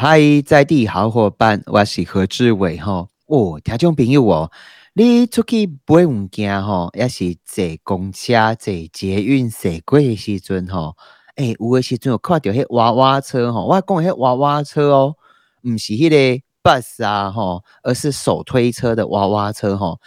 嗨，在地好伙伴，我是何志伟吼。哦，听众朋友哦，你出去买物件吼，也是坐公车、坐捷运、坐过的时阵吼，诶、有的时阵有看到迄娃娃车吼，我讲的迄娃娃车哦，毋是迄个 bus 啊吼，而是手推车的娃娃车吼。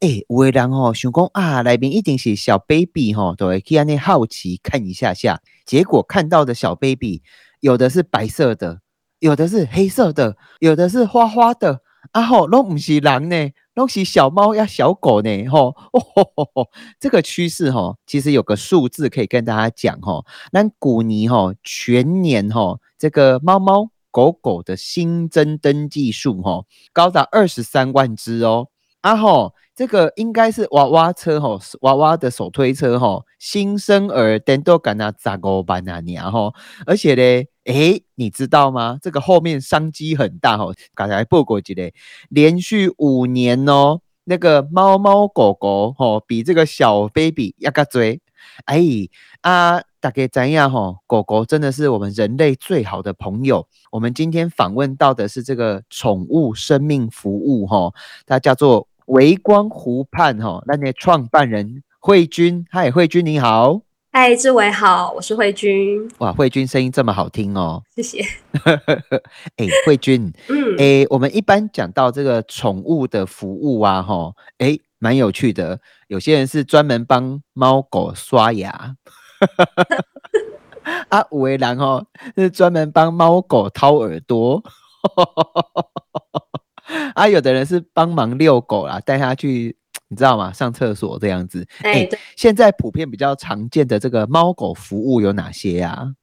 诶、有的人吼想讲啊，内面一定是小 baby 吼，都会去安尼好奇看一下下，结果看到的小 baby 有的是白色的。有的是黑色的，有的是花花的，啊吼，拢不是人呢，拢是小猫呀、小狗呢，吼，哦吼吼吼，这个趋势吼，其实有个数字可以跟大家讲吼，那古尼吼全年吼这个猫猫狗狗的新增登记数吼高达二十三万只哦，啊吼，这个应该是娃娃车吼，娃娃的手推车吼，新生儿等都敢那十五万啊吼，而且嘞。诶，你知道吗？这个后面商机很大哦。刚才报过一个，连续五年哦，那个猫猫狗狗吼，比这个小 baby 要个追。哎啊，大家怎样吼？狗狗真的是我们人类最好的朋友。我们今天访问到的是这个宠物生命服务哈，它叫做微光湖畔哈，那那创办人慧君，嗨，慧君你好。嗨，志伟好，我是慧君。哇，慧君声音这么好听哦！谢谢。哎，慧君，嗯，哎，我们一般讲到这个宠物的服务啊，哈，哎，蛮有趣的。有些人是专门帮猫狗刷牙，啊，五位狼哦是专门帮猫狗掏耳朵，啊，有的人是帮忙遛狗啦，带它去。你知道吗？上厕所这样子。哎，现在普遍比较常见的这个猫狗服务有哪些呀？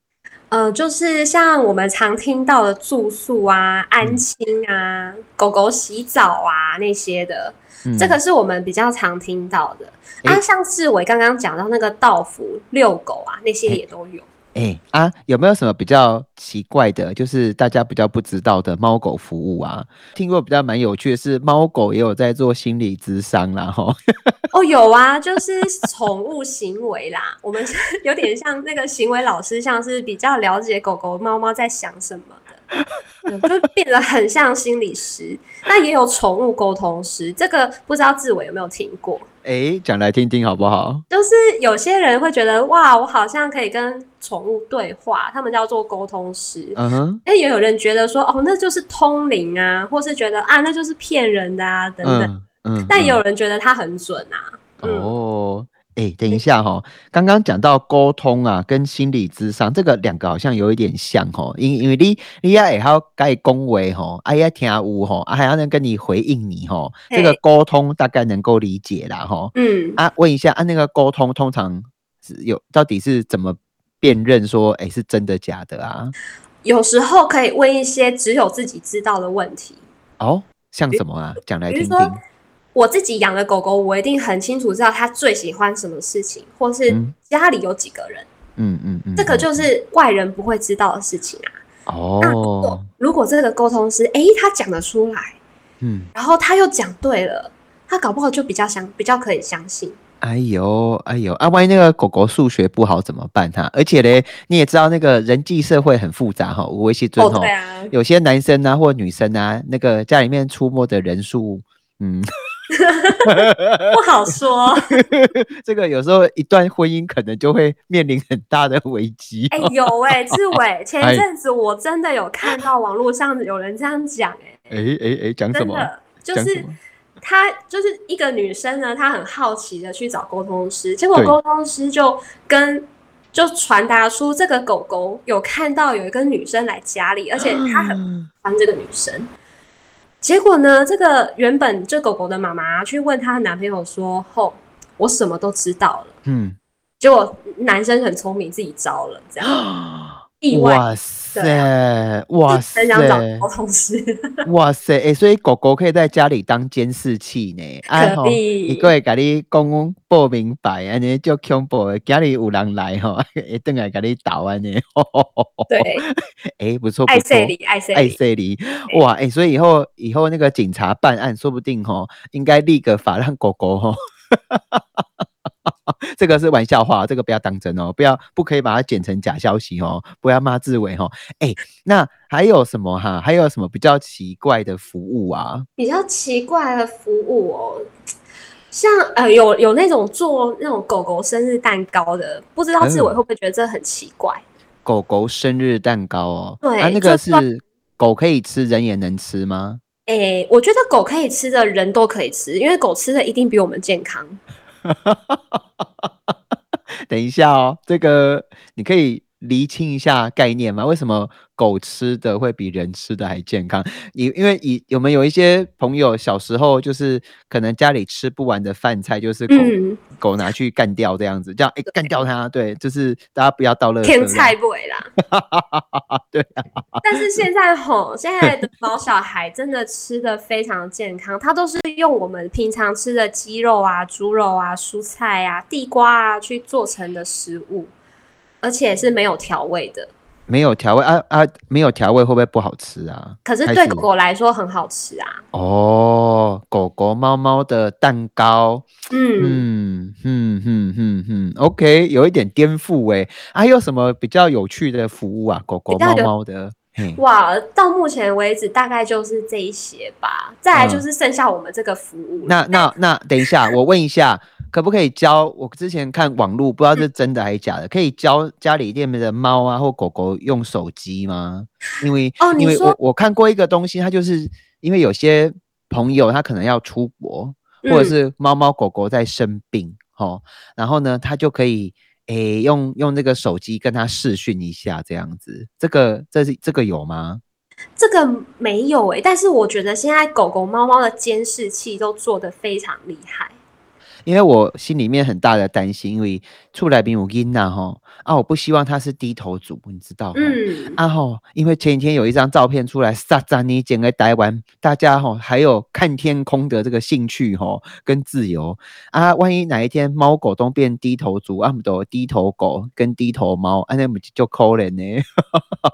呃，就是像我们常听到的住宿啊、安亲啊、狗狗洗澡啊那些的，这个是我们比较常听到的。啊，上次我刚刚讲到那个道服遛狗啊，那些也都有。哎啊，有没有什么比较奇怪的，就是大家比较不知道的猫狗服务啊？听过比较蛮有趣的是，猫狗也有在做心理咨商啦，哈。哦，有啊，就是宠物行为啦，我们 有点像那个行为老师，像是比较了解狗狗、猫猫在想什么的。就变得很像心理师，那也有宠物沟通师，这个不知道志伟有没有听过？哎，讲来听听好不好？就是有些人会觉得哇，我好像可以跟宠物对话，他们叫做沟通师。嗯哼，哎，也有人觉得说哦，那就是通灵啊，或是觉得啊，那就是骗人的啊，等等。嗯，但也有人觉得他很准啊。哦。哎，等一下哈，刚刚讲到沟通啊，跟心理智商这个两个好像有一点像哦，因因为你你要还要该恭维哈，哎呀听无哈，还要能跟你回应你哈，这个沟通大概能够理解啦哈。嗯，啊，问一下，啊，那个沟通通常是有到底是怎么辨认说，哎，是真的假的啊？有时候可以问一些只有自己知道的问题。哦，像什么啊？讲来听听。我自己养的狗狗，我一定很清楚知道它最喜欢什么事情，或是家里有几个人。嗯嗯嗯，这个就是外人不会知道的事情啊。哦，那如果如果这个沟通师，哎，他讲得出来，嗯，然后他又讲对了，他搞不好就比较相比较可以相信。哎呦哎呦啊，万一那个狗狗数学不好怎么办？哈，而且嘞，你也知道那个人际社会很复杂哈，微信尊哈，有些男生啊或女生啊，那个家里面出没的人数，嗯。不好说，这个有时候一段婚姻可能就会面临很大的危机。哎，有哎，志伟，前一阵子我真的有看到网络上有人这样讲，哎，哎哎哎，讲什么？就是他就是一个女生呢，她很好奇的去找沟通师，结果沟通师就跟就传达出这个狗狗有看到有一个女生来家里，而且她很喜欢这个女生。结果呢？这个原本这狗狗的妈妈去问她的男朋友说：“后我什么都知道了。”嗯，结果男生很聪明，自己招了，这样 意外。哇塞！哇塞！很想找沟通师。哇塞！哎，所以狗狗可以在家里当监视器呢。可以。一个会给你讲报明白，安尼就恐怖的。家里有人来哈，一定来给你打完呢。对。哎，不错，爱色里，爱色爱色里，哇，哎，所以以后以后那个警察办案，说不定吼，应该立个法让狗狗哈，这个是玩笑话，这个不要当真哦，不要不可以把它剪成假消息哦，不要骂志伟哦。哎，那还有什么哈？还有什么比较奇怪的服务啊？比较奇怪的服务哦，像呃有有那种做那种狗狗生日蛋糕的，不知道志伟会不会觉得这很奇怪？狗狗生日蛋糕哦，对，啊，那个是狗可以吃，人也能吃吗？哎，我觉得狗可以吃的人都可以吃，因为狗吃的一定比我们健康。哈 等一下哦，这个你可以厘清一下概念嘛？为什么狗吃的会比人吃的还健康？你因为以有没有一些朋友小时候就是可能家里吃不完的饭菜，就是狗狗拿去干掉这样子，这样哎干掉它，对，就是大家不要到垃圾。天菜不为啦，对啊。但是现在吼，现在的毛小孩真的吃的非常健康，它都是用我们平常吃的鸡肉啊、猪肉啊、蔬菜啊、地瓜啊去做成的食物。而且是没有调味的，没有调味啊啊，没有调味会不会不好吃啊？可是对狗狗来说很好吃啊。哦，狗狗、猫猫的蛋糕，嗯嗯嗯嗯嗯嗯，OK，有一点颠覆哎。还有什么比较有趣的服务啊？狗狗、猫猫的，哇，到目前为止大概就是这一些吧。再来就是剩下我们这个服务。那那那，等一下，我问一下。可不可以教我之前看网络，不知道是真的还是假的？可以教家里店面的猫啊或狗狗用手机吗？因为哦，因为我我看过一个东西，它就是因为有些朋友他可能要出国，或者是猫猫狗狗在生病，哦，然后呢，他就可以诶用用这个手机跟他视讯一下这样子。这个这是这个有吗？这个没有诶，但是我觉得现在狗狗猫猫的监视器都做得非常厉害。因为我心里面很大的担心，因为出来宾我囡呐哈啊，我不希望他是低头族，你知道吗？嗯啊吼，因为前几天有一张照片出来，萨扎尼剪个台湾，大家吼还有看天空的这个兴趣吼跟自由啊，万一哪一天猫狗都变低头族，啊，们都低头狗跟低头猫，啊，那么就可怜呢。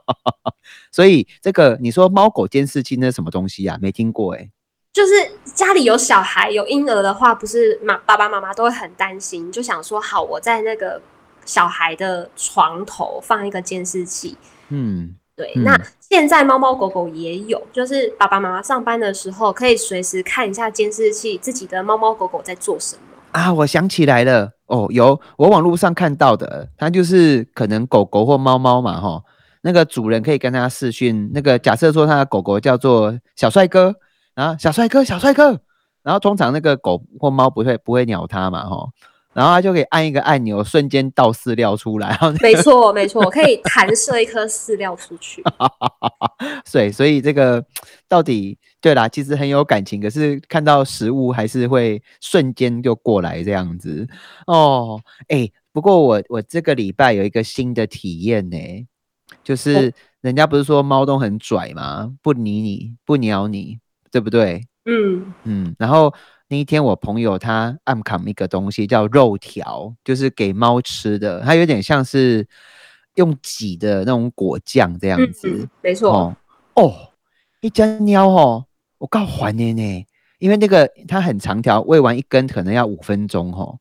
所以这个你说猫狗监视器那什么东西呀？没听过哎。就是家里有小孩有婴儿的话，不是妈爸爸妈妈都会很担心，就想说好，我在那个小孩的床头放一个监视器。嗯，对。那现在猫猫狗狗也有，就是爸爸妈妈上班的时候可以随时看一下监视器，自己的猫猫狗狗在做什么啊？我想起来了，哦，有我网络上看到的，它就是可能狗狗或猫猫嘛，哈，那个主人可以跟它视讯，那个假设说他的狗狗叫做小帅哥。啊，小帅哥，小帅哥，然后通常那个狗或猫不会不会鸟它嘛，吼，然后它就可以按一个按钮，瞬间倒饲料出来。没错，没错，可以弹射一颗饲料出去。对，所以这个到底对啦，其实很有感情，可是看到食物还是会瞬间就过来这样子。哦，哎，不过我我这个礼拜有一个新的体验呢，就是人家不是说猫都很拽吗？不理你，不鸟你。对不对？嗯嗯，然后那一天我朋友他暗扛一个东西叫肉条，就是给猫吃的，它有点像是用挤的那种果酱这样子，没错。哦，一只喵哦，我告还你呢，因为那个它很长条，喂完一根可能要五分钟哦，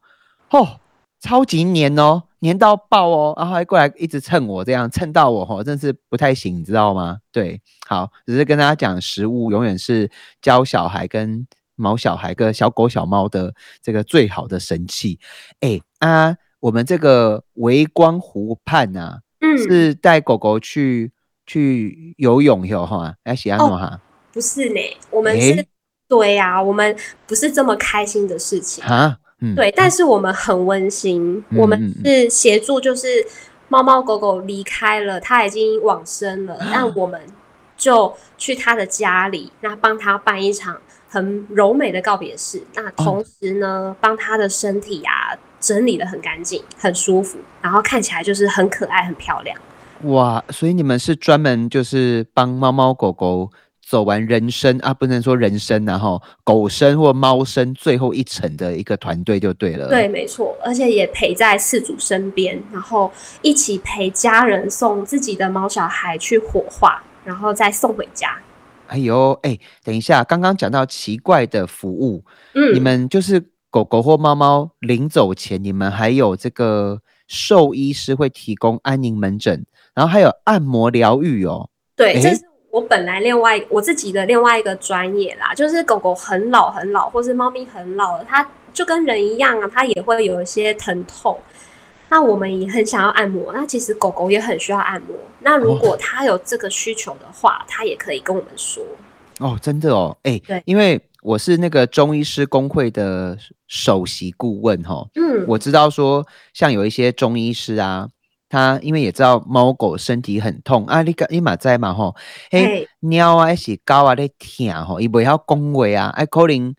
哦，超级黏哦。黏到爆哦，然后还过来一直蹭我，这样蹭到我吼，真是不太行，你知道吗？对，好，只是跟大家讲，食物永远是教小孩跟毛小孩跟小狗小猫的这个最好的神器。哎啊，我们这个围光湖畔啊，嗯，是带狗狗去去游泳有哈？哎喜安诺哈？不是呢，我们是，对呀，我们不是这么开心的事情啊。对，但是我们很温馨，我们是协助，就是猫猫狗狗离开了，它已经往生了，那我们就去它的家里，那帮他办一场很柔美的告别式，那同时呢，帮他的身体啊整理的很干净，很舒服，然后看起来就是很可爱、很漂亮。哇，所以你们是专门就是帮猫猫狗狗。走完人生啊，不能说人生，然后狗生或猫生最后一程的一个团队就对了。对，没错，而且也陪在饲主身边，然后一起陪家人送自己的猫小孩去火化，然后再送回家。哎呦，哎，等一下，刚刚讲到奇怪的服务，嗯，你们就是狗狗或猫猫临走前，你们还有这个兽医师会提供安宁门诊，然后还有按摩疗愈哦。对，这是我本来另外我自己的另外一个专业啦，就是狗狗很老很老，或是猫咪很老了，它就跟人一样啊，它也会有一些疼痛。那我们也很想要按摩，那其实狗狗也很需要按摩。那如果它有这个需求的话，它也可以跟我们说。哦，真的哦，哎，对，因为我是那个中医师工会的首席顾问哈，嗯，我知道说像有一些中医师啊，他因为也知道猫狗身体很痛啊，你个你马在嘛吼，嘿，尿啊是高啊在疼吼，伊不要恭维啊，哎，可能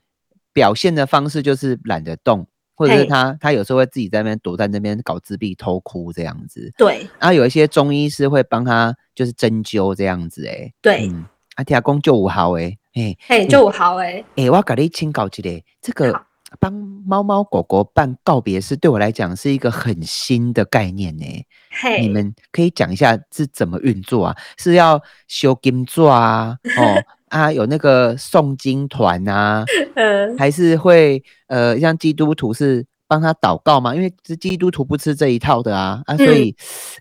表现的方式就是懒得动。或者是他，他有时候会自己在那边躲在那边搞自闭、偷哭这样子。对，然后有一些中医师会帮他，就是针灸这样子。哎，对，啊，听讲就五号哎，嘿，嘿，就五号哎，哎，我搞你请教一个，这个帮猫猫狗狗办告别式，对我来讲是一个很新的概念呢。嘿，你们可以讲一下是怎么运作啊？是要修金座啊？哦。啊，有那个诵经团啊，嗯，还是会呃，像基督徒是帮他祷告嘛？因为是基督徒不吃这一套的啊，啊，所以，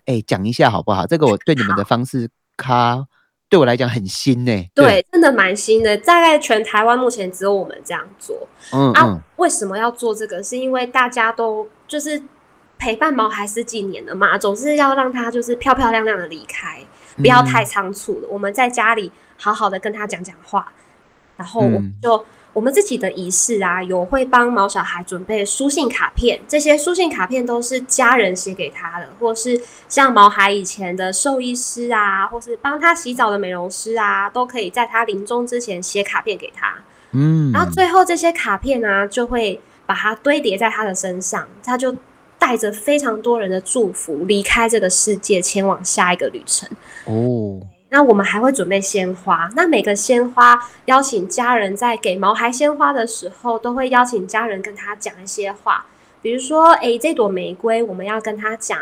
哎，讲一下好不好？这个我对你们的方式，它对我来讲很新呢。对，真的蛮新的，大概全台湾目前只有我们这样做。嗯啊，为什么要做这个？是因为大家都就是陪伴毛孩十几年了嘛，总是要让他就是漂漂亮亮的离开，不要太仓促了。我们在家里。好好的跟他讲讲话，然后我们就我们自己的仪式啊，有会帮毛小孩准备书信卡片，这些书信卡片都是家人写给他的，或是像毛孩以前的兽医师啊，或是帮他洗澡的美容师啊，都可以在他临终之前写卡片给他。嗯，然后最后这些卡片呢，就会把它堆叠在他的身上，他就带着非常多人的祝福离开这个世界，前往下一个旅程。哦。那我们还会准备鲜花，那每个鲜花邀请家人在给毛孩鲜花的时候，都会邀请家人跟他讲一些话，比如说，诶，这朵玫瑰，我们要跟他讲。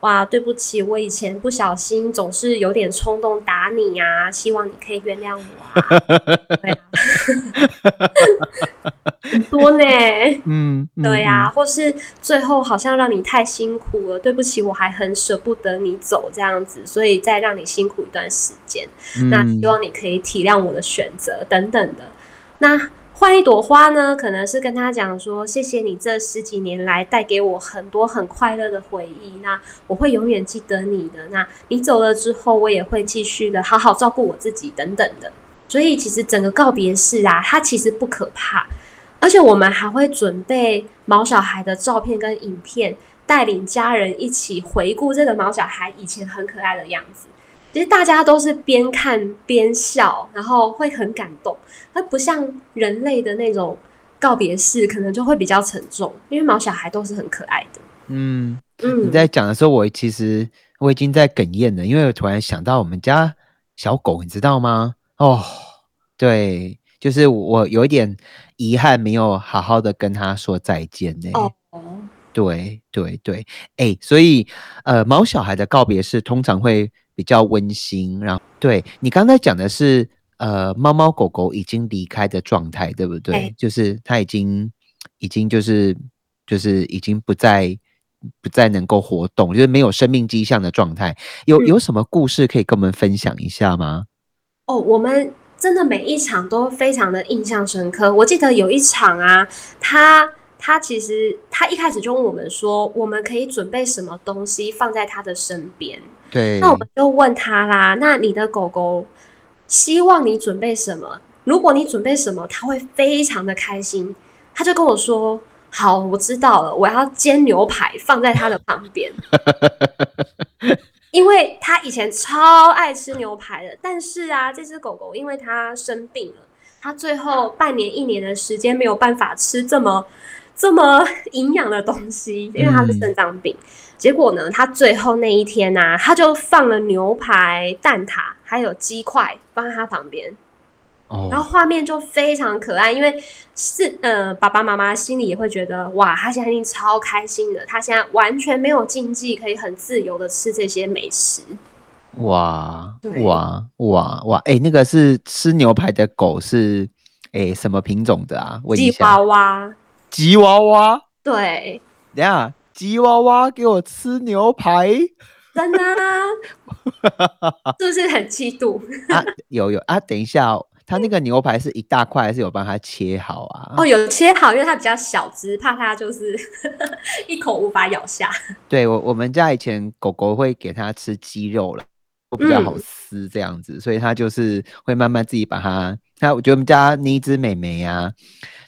哇，对不起，我以前不小心总是有点冲动打你啊，希望你可以原谅我啊。对啊，很多呢，嗯，对呀，或是最后好像让你太辛苦了，对不起，我还很舍不得你走这样子，所以再让你辛苦一段时间。那希望你可以体谅我的选择等等的。那。换一朵花呢，可能是跟他讲说：“谢谢你这十几年来带给我很多很快乐的回忆，那我会永远记得你的。那你走了之后，我也会继续的好好照顾我自己等等的。所以其实整个告别式啊，它其实不可怕，而且我们还会准备毛小孩的照片跟影片，带领家人一起回顾这个毛小孩以前很可爱的样子。”其实大家都是边看边笑，然后会很感动。它不像人类的那种告别式，可能就会比较沉重。因为毛小孩都是很可爱的。嗯嗯，你在讲的时候，我其实我已经在哽咽了，因为我突然想到我们家小狗，你知道吗？哦，对，就是我有一点遗憾，没有好好的跟它说再见呢。哦，对对对，哎，所以呃，毛小孩的告别式通常会。比较温馨，然后对你刚才讲的是，呃，猫猫狗狗已经离开的状态，对不对？就是它已经，已经就是就是已经不再不再能够活动，就是没有生命迹象的状态。有有什么故事可以跟我们分享一下吗？哦，我们真的每一场都非常的印象深刻。我记得有一场啊，他他其实他一开始就问我们说，我们可以准备什么东西放在他的身边。对，那我们就问他啦。那你的狗狗希望你准备什么？如果你准备什么，他会非常的开心。他就跟我说：“好，我知道了，我要煎牛排放在他的旁边。”因为他以前超爱吃牛排的，但是啊，这只狗狗因为它生病了，它最后半年一年的时间没有办法吃这么这么营养的东西，因为它是肾脏病。结果呢？他最后那一天呢，他就放了牛排、蛋挞，还有鸡块放在他旁边。哦，然后画面就非常可爱，因为是呃，爸爸妈妈心里也会觉得哇，他现在一定超开心的，他现在完全没有禁忌，可以很自由的吃这些美食。哇哇哇哇！哎，那个是吃牛排的狗是哎什么品种的啊？吉娃娃。吉娃娃，对，等下吉娃娃给我吃牛排，真的啊，是不是很嫉妒？啊，有有啊，等一下、哦，他那个牛排是一大块，还是有帮他切好啊？哦，有切好，因为它比较小只，怕它就是 一口无法咬下。对我我们家以前狗狗会给它吃鸡肉了，比较好嗯撕这样子，所以它就是会慢慢自己把它。那我觉得我们家那一只美眉啊，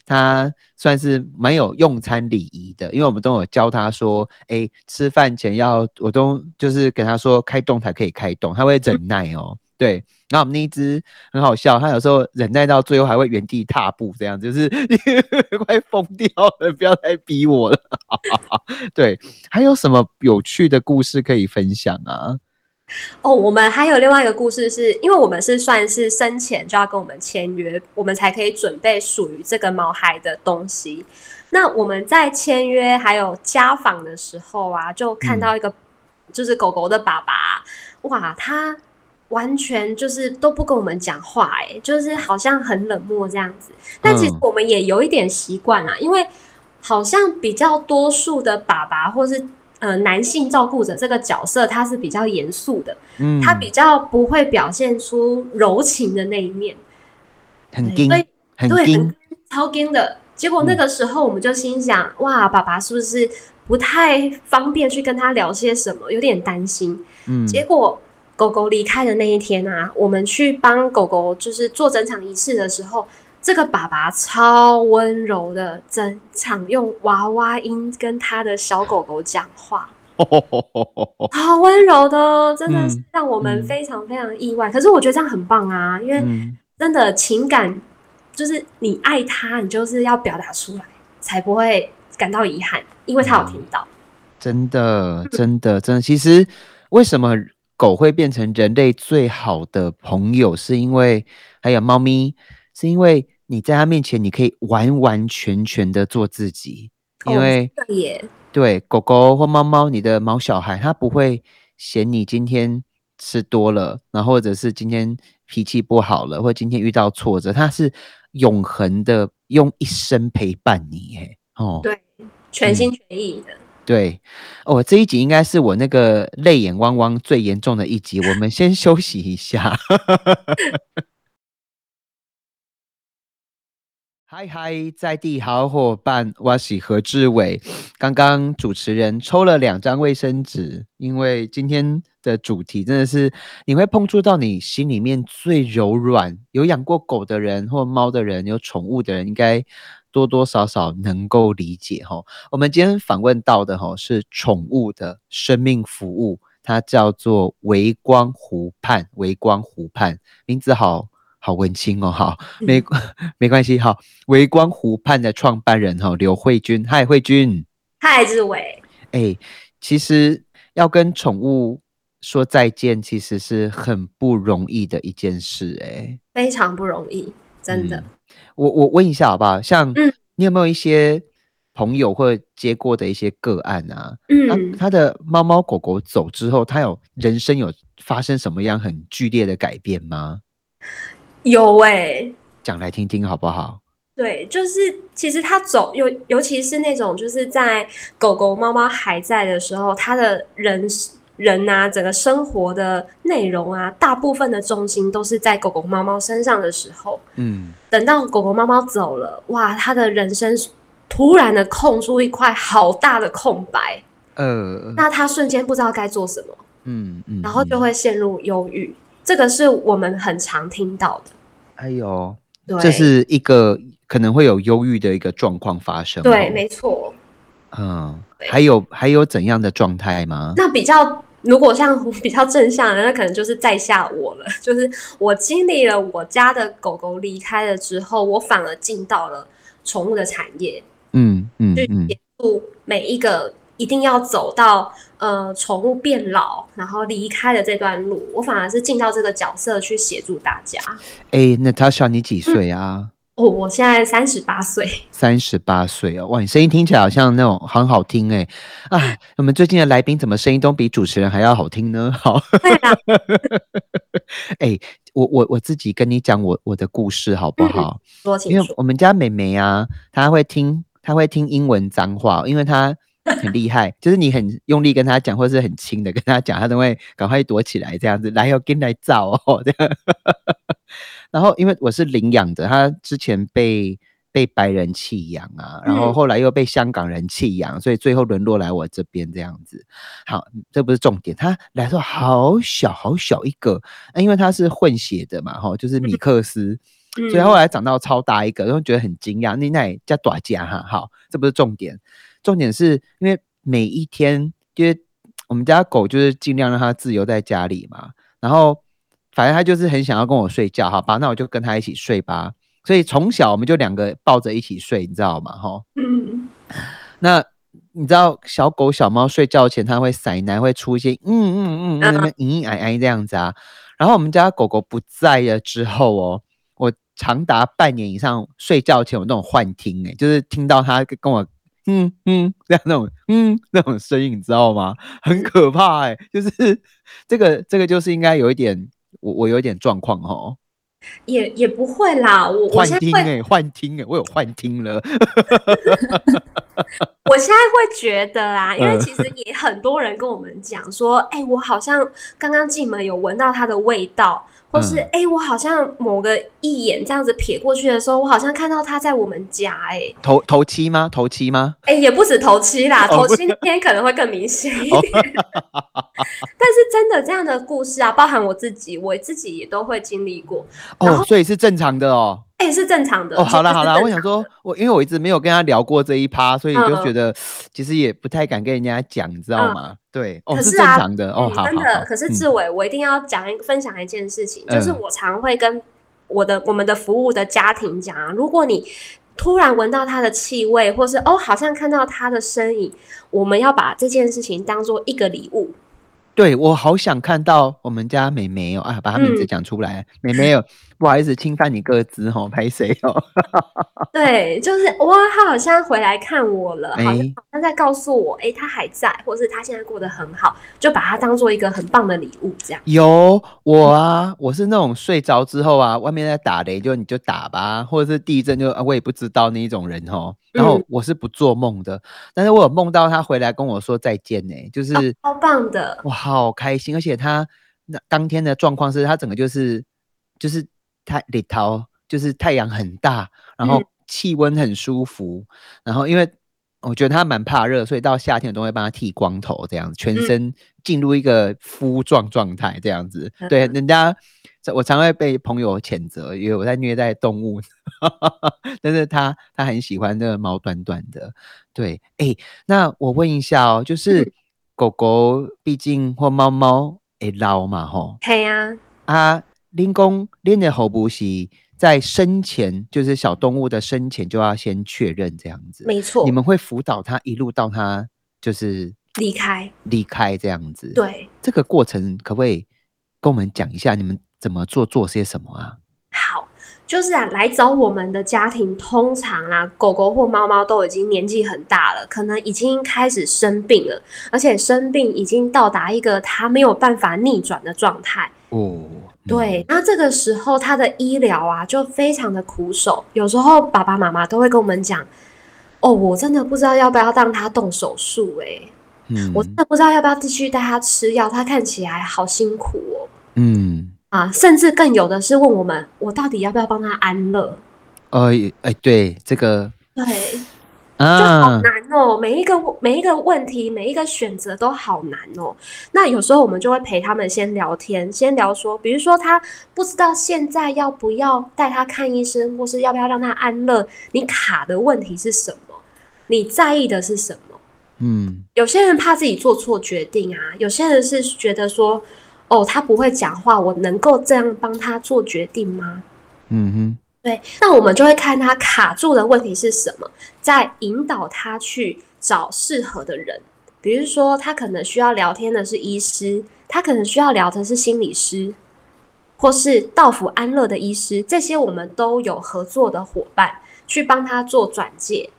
她算是蛮有用餐礼仪的，因为我们都有教她说，哎，吃饭前要我都就是跟她说开动才可以开动，她会忍耐哦。对，然后我们那一只很好笑，她有时候忍耐到最后还会原地踏步，这样就是 快疯掉了，不要再逼我了。对，还有什么有趣的故事可以分享啊？哦，我们还有另外一个故事是，因为我们是算是生前就要跟我们签约，我们才可以准备属于这个毛孩的东西。那我们在签约还有家访的时候啊，就看到一个、就是狗狗的爸爸，哇，他完全就是都不跟我们讲话、欸，就是好像很冷漠这样子。但其实嗯我们也有一点习惯啊，因为好像比较多数的爸爸或是呃男性照顾者这个角色，他是比较严肃的。嗯，他比较不会表现出柔情的那一面，很硬对很对，硬，超硬的。结果那个时候我们就心想，哇，爸爸是不是不太方便去跟他聊些什么，有点担心。嗯，结果狗狗离开的那一天啊，我们去帮狗狗就是做整场仪式的时候，这个爸爸超温柔的，整场用娃娃音跟他的小狗狗讲话。好温柔的哦，真的是嗯让我们嗯非常非常意外。可是我觉得这样很棒啊，因为嗯，真的情感就是你爱他，你就是要表达出来，才不会感到遗憾，因为他有听到。真的，真的，真的。其实为什么狗会变成人类最好的朋友，是因为还有猫咪，是因为你在它面前，你可以完完全全的做自己，因哦为对狗狗或猫猫，你的毛小孩，它不会嫌你今天吃多了，然后或者是今天脾气不好了，或今天遇到挫折，它是永恒的用一生陪伴你。哎，哦，对，全心全意的。对，哦，这一集应该是我那个泪眼汪汪最严重的一集，我们先休息一下。嗨嗨，在地好伙伴，我是何志伟。刚刚主持人抽了两张卫生纸，因为今天的主题真的是你会碰触到你心里面最柔软。有养过狗的人或猫的人，有宠物的人，应该多多少少能够理解哈。我们今天访问到的哈是宠物的生命服务，它叫做微光湖畔，微光湖畔，名字好好文青哦，好，没、没关系，好，微光湖畔的创办人哈刘慧君，嗨，慧君，嗨，志伟，哎，其实要跟宠物说再见，其实是很不容易的一件事，哎。非常不容易，真的。嗯我我问一下好不好？像嗯你有没有一些朋友或接过的一些个案啊？他嗯，他的猫猫狗狗走之后，他有人生有发生什么样很剧烈的改变吗？有哎、讲来听听好不好？对，就是其实他走，尤尤其是那种就是在狗狗、猫猫还在的时候，他的人人啊，整个生活的内容啊，大部分的重心都是在狗狗、猫猫身上的时候，嗯。等到狗狗、猫猫走了，哇，他的人生突然的空出一块好大的空白，呃那他瞬间不知道该做什么，嗯嗯，然后就嗯。会陷入忧郁。这个是我们很常听到的，哎呦，对，这是一个可能会有忧郁的一个状况发生哦。对，没错。嗯，对还有还有怎样的状态吗？那比较，如果像比较正向的，那可能就是在下我了。就是我经历了我家的狗狗离开了之后，我反而进到了宠物的产业，嗯嗯嗯去协助每一个一定要走到呃宠物变老，然后离开的这段路，我反而是进到这个角色去协助大家。哎，Natasha，你几嗯岁啊？哦，我现在三十八岁，三十八岁哦，哇，你声音听起来好像那种很好听哎，啊，我们最近的来宾怎么声音都比主持人还要好听呢？好，对啦，哎，我我我自己跟你讲我我的故事好不好？因为我们家妹妹啊，她会听她会听英文脏话，因为他很厉害，就是你很用力跟他讲，或者是很轻的跟他讲，他都会赶快躲起来这样子，来要跟来照哦 这样。然后因为我是领养的，他之前被。被白人弃养啊，然后后来又被香港人弃养，所以最后沦落来我这边这样子。好，这不是重点，他来说好小好小一个，因为他是混血的嘛，哈，就是米克斯，所以后来长到超大一个，然后觉得很惊讶。你那叫短家哈，好，这不是重点，重点是因为每一天，因为我们家狗就是尽量让它自由在家里嘛，然后反正它就是很想要跟我睡觉，好吧，那我就跟它一起睡吧。所以从小我们就两个抱着一起睡，你知道吗？哈，嗯，那你知道小狗小猫睡觉前它会塞奶，会出一些嗯嗯嗯那边嘤嘤哎哎这样子啊。然后我们家狗狗不在了之后哦，我长达半年以上睡觉前有那种幻听，哎，就是听到它跟我嗯嗯这样那种嗯那种声音，你知道吗？很可怕哎，就是这个这个就是应该有一点我我有一点状况哈。也也不会啦，我幻听哎，幻听哎，我有幻听了。我现在会觉得啊，因为其实也很多人跟我们讲说，哎，我好像刚刚进门有闻到它的味道。或是哎，我好像某个一眼这样子瞥过去的时候，我好像看到他在我们家哎，头头七吗？头七吗？哎，也不止头七啦，头七那天可能会更明显一点。但是真的这样的故事啊，包含我自己，我自己也都会经历过。哦，所以是正常的哦。也是正常的哦。好了好了，我想说，我因为我一直没有跟他聊过这一趴，所以就觉得其实也不太敢跟人家讲，你知道吗？对，哦，是正常的哦。真的，可是志伟，我一定要讲一分享一件事情，就是我常会跟我的我们的服务的家庭讲啊，如果你突然闻到他的气味，或是哦，好像看到他的身影，我们要把这件事情当做一个礼物。对我好想看到我们家美美哦，啊，把她名字讲出来，美美哦，不好意思侵犯你个资哦，拍谁哦？对，就是哇，他好像回来看我了，好像好像在告诉我，哎，他还在，或是他现在过得很好，就把它当做一个很棒的礼物，这样。有我啊，我是那种睡着之后啊，外面在打雷，就你就打吧，或者是地震就我也不知道那一种人哦。然后我是不做梦的，但是我有梦到他回来跟我说再见呢，就是超棒的，我，好开心！而且他那当天的状况是他整个就是就是太里头就是太阳很大，然后气温很舒服，然后因为我觉得它蛮怕热，所以到夏天我都会帮它剃光头，这样子全身进入一个肤状状态，这样子对人家。我常会被朋友谴责，因为我在虐待动物。但是他他很喜欢那个毛短短的。对，哎，那我问一下哦，就是狗狗毕竟或猫猫会老嘛，吼。对呀。啊，林公练的喉部是在生前，就是小动物的生前就要先确认这样子。没错。你们会辅导他一路到他就是离开离开这样子。对。这个过程可不可以跟我们讲一下？你们？怎么做做些什么啊？好，就是啊，来找我们的家庭，通常啊，狗狗或猫猫都已经年纪很大了，可能已经开始生病了，而且生病已经到达一个它没有办法逆转的状态。哦，对，那这个时候他的医疗啊，就非常的苦手。有时候爸爸妈妈都会跟我们讲：“哦，我真的不知道要不要让他动手术，哎，嗯，我真的不知道要不要继续带他吃药，他看起来好辛苦哦。”嗯。啊，甚至更有的是问我们，我到底要不要帮他安乐？呃，哎，对，这个对，就好难哦。每一个每一个问题，每一个选择都好难哦。那有时候我们就会陪他们先聊天，先聊说，比如说他不知道现在要不要带他看医生，或是要不要让他安乐，你卡的问题是什么？你在意的是什么？嗯，有些人怕自己做错决定啊，有些人是觉得说。哦，他不会讲话，我能够这样帮他做决定吗？嗯哼，对，那我们就会看他卡住的问题是什么，在引导他去找适合的人。比如说，他可能需要聊天的是医师，他可能需要聊的是心理师，或是道府安乐的医师，这些我们都有合作的伙伴去帮他做转介。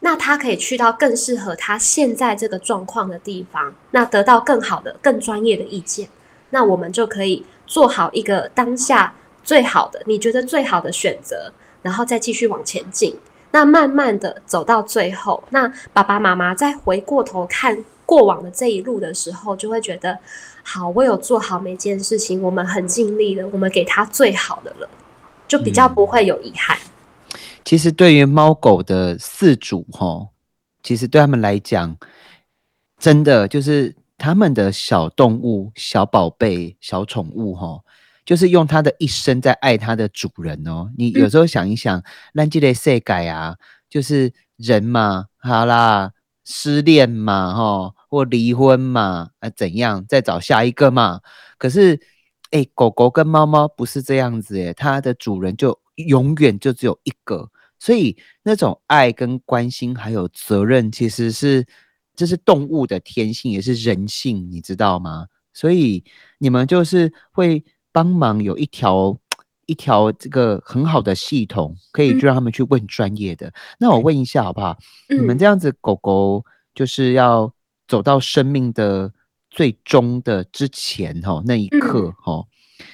那他可以去到更适合他现在这个状况的地方，那得到更好的、更专业的意见。那我们就可以做好一个当下最好的，你觉得最好的选择，然后再继续往前进。那慢慢的走到最后，那爸爸妈妈再回过头看过往的这一路的时候，就会觉得，好，我有做好每件事情，我们很尽力了，我们给他最好的了，就比较不会有遗憾。其实对于猫狗的饲主，哈，其实对他们来讲，真的就是他们的小动物、小宝贝、小宠物，哈。就是用他的一生在爱他的主人哦。你有时候想一想，烂记得世改啊，就是人嘛，好啦，失恋嘛，哈，或离婚嘛，啊，怎样，再找下一个嘛。可是，哎，狗狗跟猫猫不是这样子，哎，它的主人就永远就只有一个，所以那种爱跟关心还有责任，其实是这是动物的天性，也是人性，你知道吗？所以你们就是会。帮忙有一条一条这个很好的系统，可以就让他们去问专业的。那我问一下好不好？你们这样子狗狗就是要走到生命的最终的之前哈那一刻哈，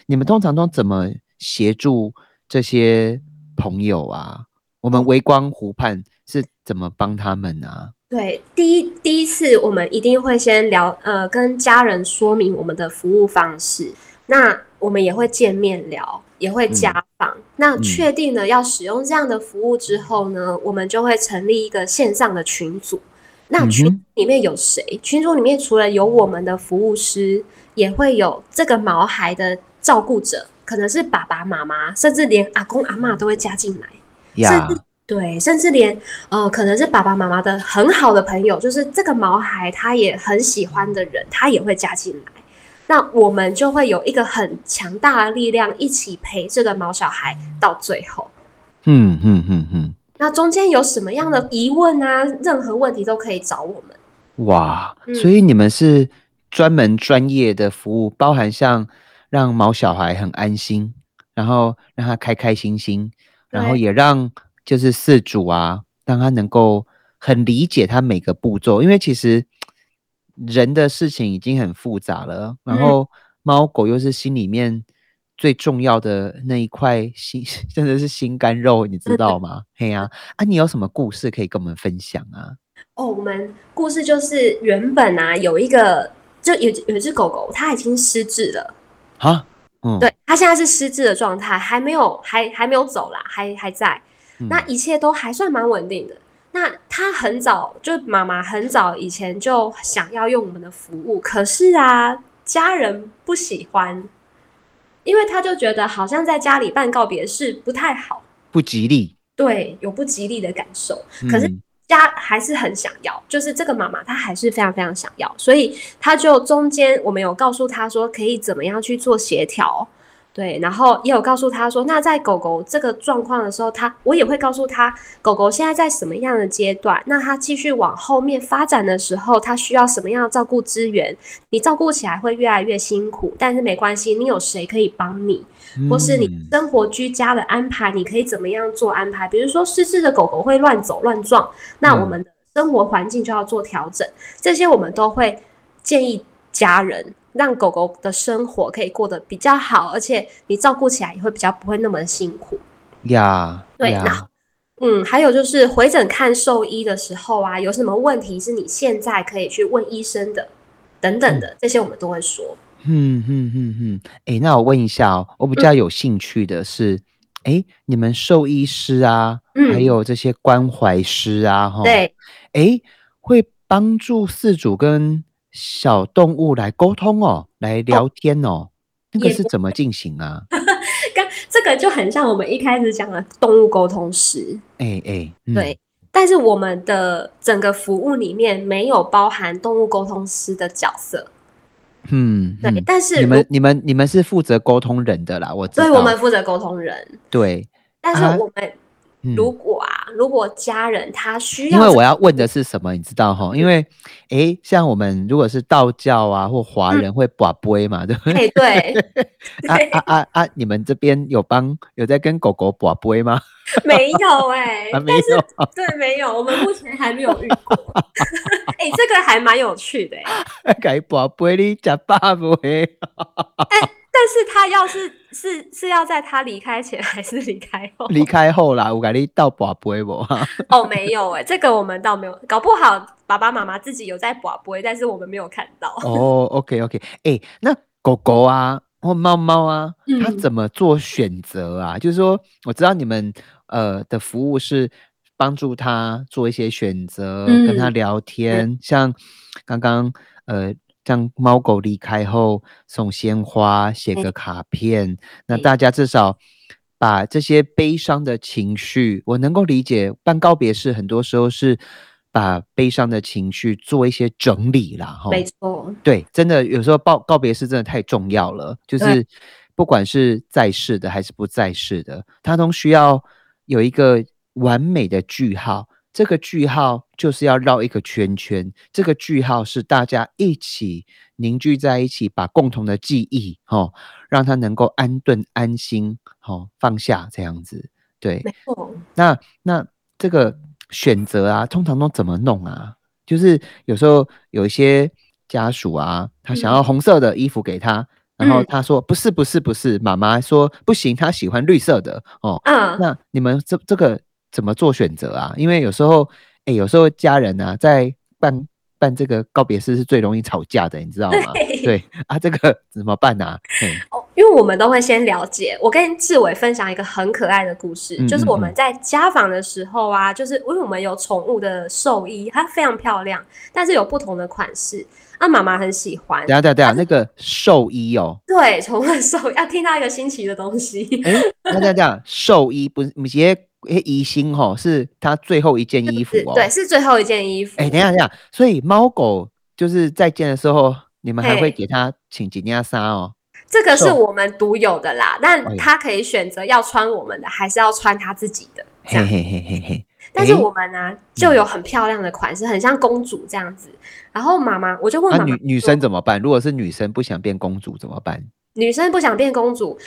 你们通常都怎么协助这些朋友啊？我们微光湖畔是怎么帮他们啊？对，第一第一次我们一定会先聊呃，跟家人说明我们的服务方式。那我们也会见面聊，也会家访。那确定了要使用这样的服务之后呢，我们就会成立一个线上的群组。那群里面有谁？群组里面除了有我们的服务师，也会有这个毛孩的照顾者，可能是爸爸妈妈，甚至连阿公阿妈都会加进来。呀，对，甚至连呃，可能是爸爸妈妈的很好的朋友，就是这个毛孩他也很喜欢的人，他也会加进来。那我们就会有一个很强大的力量，一起陪这个毛小孩到最后。嗯嗯嗯嗯。那中间有什么样的疑问啊？任何问题都可以找我们。哇，所以你们是专门专业的服务，包含像让毛小孩很安心，然后让他开开心心，然后也让就是饲主啊，让他能够很理解他每个步骤，因为其实。人的事情已经很复杂了，然后猫狗又是心里面最重要的那一块心，真的是心肝肉，你知道吗？嘿呀，啊，你有什么故事可以跟我们分享啊？哦，我们故事就是原本啊，有一个就有有一只狗狗，它已经失智了啊，嗯，对，它现在是失智的状态，还没有还还没有走啦，还还在，那一切都还算蛮稳定的。那他很早就妈妈很早以前就想要用我们的服务，可是啊，家人不喜欢，因为他就觉得好像在家里办告别式不太好，不吉利。对，有不吉利的感受。可是家还是很想要，就是这个妈妈她还是非常非常想要，所以他就中间我们有告诉他说可以怎么样去做协调。对，然后也有告诉他说，那在狗狗这个状况的时候，他我也会告诉他，狗狗现在在什么样的阶段，那它继续往后面发展的时候，它需要什么样的照顾资源？你照顾起来会越来越辛苦，但是没关系，你有谁可以帮你，或是你生活居家的安排，你可以怎么样做安排？比如说失智的狗狗会乱走乱撞，那我们的生活环境就要做调整，这些我们都会建议家人。让狗狗的生活可以过得比较好，而且你照顾起来也会比较不会那么辛苦呀。对，那嗯，还有就是回诊看兽医的时候啊，有什么问题是你现在可以去问医生的，等等的，这些我们都会说。嗯嗯嗯嗯，哎，那我问一下哦，我比较有兴趣的是，哎，你们兽医师啊，还有这些关怀师啊，哈，对，哎，会帮助饲主跟。小动物来沟通哦，来聊天哦，那个是怎么进行啊？刚这个就很像我们一开始讲的动物沟通师。哎哎，对，但是我们的整个服务里面没有包含动物沟通师的角色。嗯，对，但是你们你们你们是负责沟通人的啦，我知道，对，我们负责沟通人。对，但是我们。如果啊，如果家人他需要，因为我要问的是什么，你知道哈？因为哎，像我们如果是道教啊或华人会把杯嘛，对不对？对。啊啊啊啊！你们这边有帮有在跟狗狗把杯吗？没有哎，没有。对，没有，我们目前还没有遇过。哎，这个还蛮有趣的哎。该把杯你假爸杯。但是他要是是是要在他离开前还是离开后？离开后啦，我感觉到宝贝不？哦，没有哎，这个我们倒没有，搞不好爸爸妈妈自己有在宝贝，但是我们没有看到。哦，OK OK，哎，那狗狗啊或猫猫啊，它怎么做选择啊？就是说，我知道你们呃的服务是帮助他做一些选择，跟他聊天，像刚刚呃。像猫狗离开后送鲜花、写个卡片，那大家至少把这些悲伤的情绪，我能够理解。办告别式很多时候是把悲伤的情绪做一些整理啦，哈。没错，对，真的有时候报告别式真的太重要了，就是不管是在世的还是不在世的，他都需要有一个完美的句号。这个句号就是要绕一个圈圈，这个句号是大家一起凝聚在一起，把共同的记忆，哈，让他能够安顿、安心，哈，放下这样子。对，没错。那那这个选择啊，通常都怎么弄啊？就是有时候有一些家属啊，他想要红色的衣服给他，然后他说不是不是不是，妈妈说不行，他喜欢绿色的哦。嗯，那你们这这个。怎么做选择啊？因为有时候，哎，有时候家人呢，在办办这个告别式是最容易吵架的，你知道吗？对啊，这个怎么办呢？哦，因为我们都会先了解。我跟志伟分享一个很可爱的故事，就是我们在家访的时候啊，就是因为我们有宠物的寿衣，它非常漂亮，但是有不同的款式，啊，妈妈很喜欢。对啊，对啊，对啊，那个兽医哦，对，宠物兽要听到一个新奇的东西。哎，那这样这样，寿衣不是某些。诶，疑心哈是他最后一件衣服哦，对，是最后一件衣服。哎，等一下，等一下，所以猫狗就是再见的时候，你们还会给他请几件衫哦？这个是我们独有的啦，但他可以选择要穿我们的，还是要穿他自己的。嘿嘿嘿嘿嘿。但是我们呢，就有很漂亮的款式，很像公主这样子。然后妈妈，我就问妈妈，女女生怎么办？如果是女生不想变公主怎么办？女生不想变公主。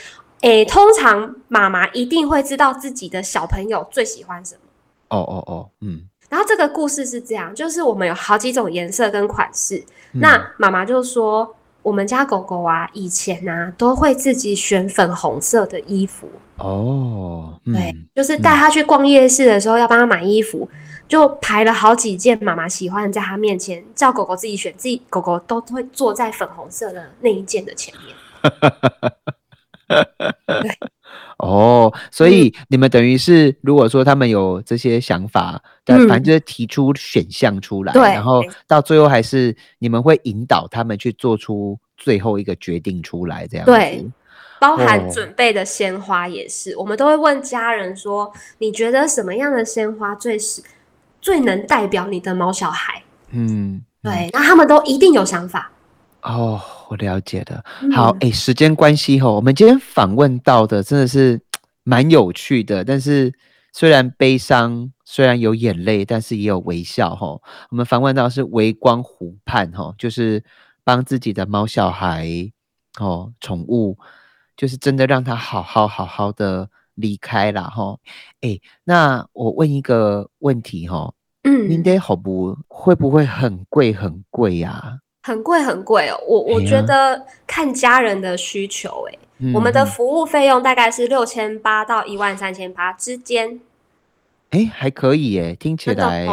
诶，通常妈妈一定会知道自己的小朋友最喜欢什么。哦哦哦，嗯。然后这个故事是这样，就是我们有好几种颜色跟款式。那妈妈就说，我们家狗狗啊，以前啊都会自己选粉红色的衣服。哦，对，就是带它去逛夜市的时候要帮它买衣服，就排了好几件妈妈喜欢，在它面前叫狗狗自己选，自己狗狗都会坐在粉红色的那一件的前面。哦，所以你们等于是，如果说他们有这些想法，但反正就是提出选项出来，然后到最后还是你们会引导他们去做出最后一个决定出来，这样对，包。含准备的鲜花也是，我们都会问家人说，你觉得什么样的鲜花最是最能代表你的毛小孩？嗯，对，那他们都一定有想法。哦，我了解的。好，哎，时间关系吼，我们今天访问到的真的是蛮有趣的。但是虽然悲伤，虽然有眼泪，但是也有微笑吼。我们访问到是微光湖畔吼，就是帮自己的猫小孩哦，宠物，就是真的让他好好好好的离开了吼。哎，那我问一个问题吼，嗯，您的好不会不会很贵很贵呀？很贵很贵哦，我我觉得看家人的需求，哎，我们的服务费用大概是六千八到一万三千八之间，哎，还可以耶，听起来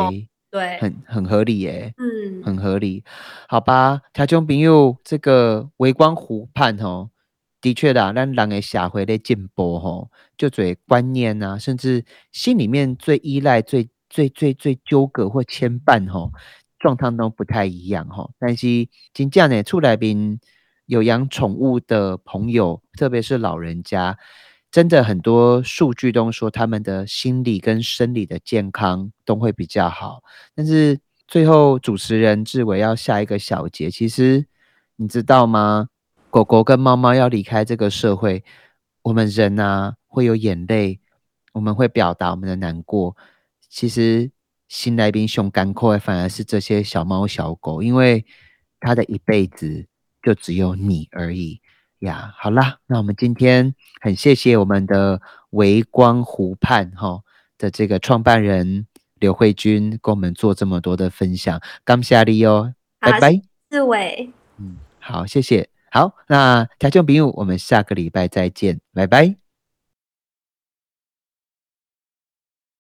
对，很很合理耶，嗯，很合理，好吧，条中朋友，这个微光湖畔哦，的确的，让人的社会的进步吼，就最观念啊，甚至心里面最依赖、最最最最纠葛或牵绊吼。状态都不太一样哈，但是真正呢，出来边有养宠物的朋友，特别是老人家，真的很多数据都说他们的心理跟生理的健康都会比较好。但是最后主持人志伟要下一个小结，其实你知道吗？狗狗跟猫猫要离开这个社会，我们人啊会有眼泪，我们会表达我们的难过，其实。新来宾熊干枯，反而是这些小猫小狗，因为它的一辈子就只有你而已呀。好啦，那我们今天很谢谢我们的微光湖畔哈的这个创办人刘慧君，跟我们做这么多的分享，感谢你哦，拜拜，四位，嗯，好，谢谢。好，那台中朋友，我们下个礼拜再见，拜拜。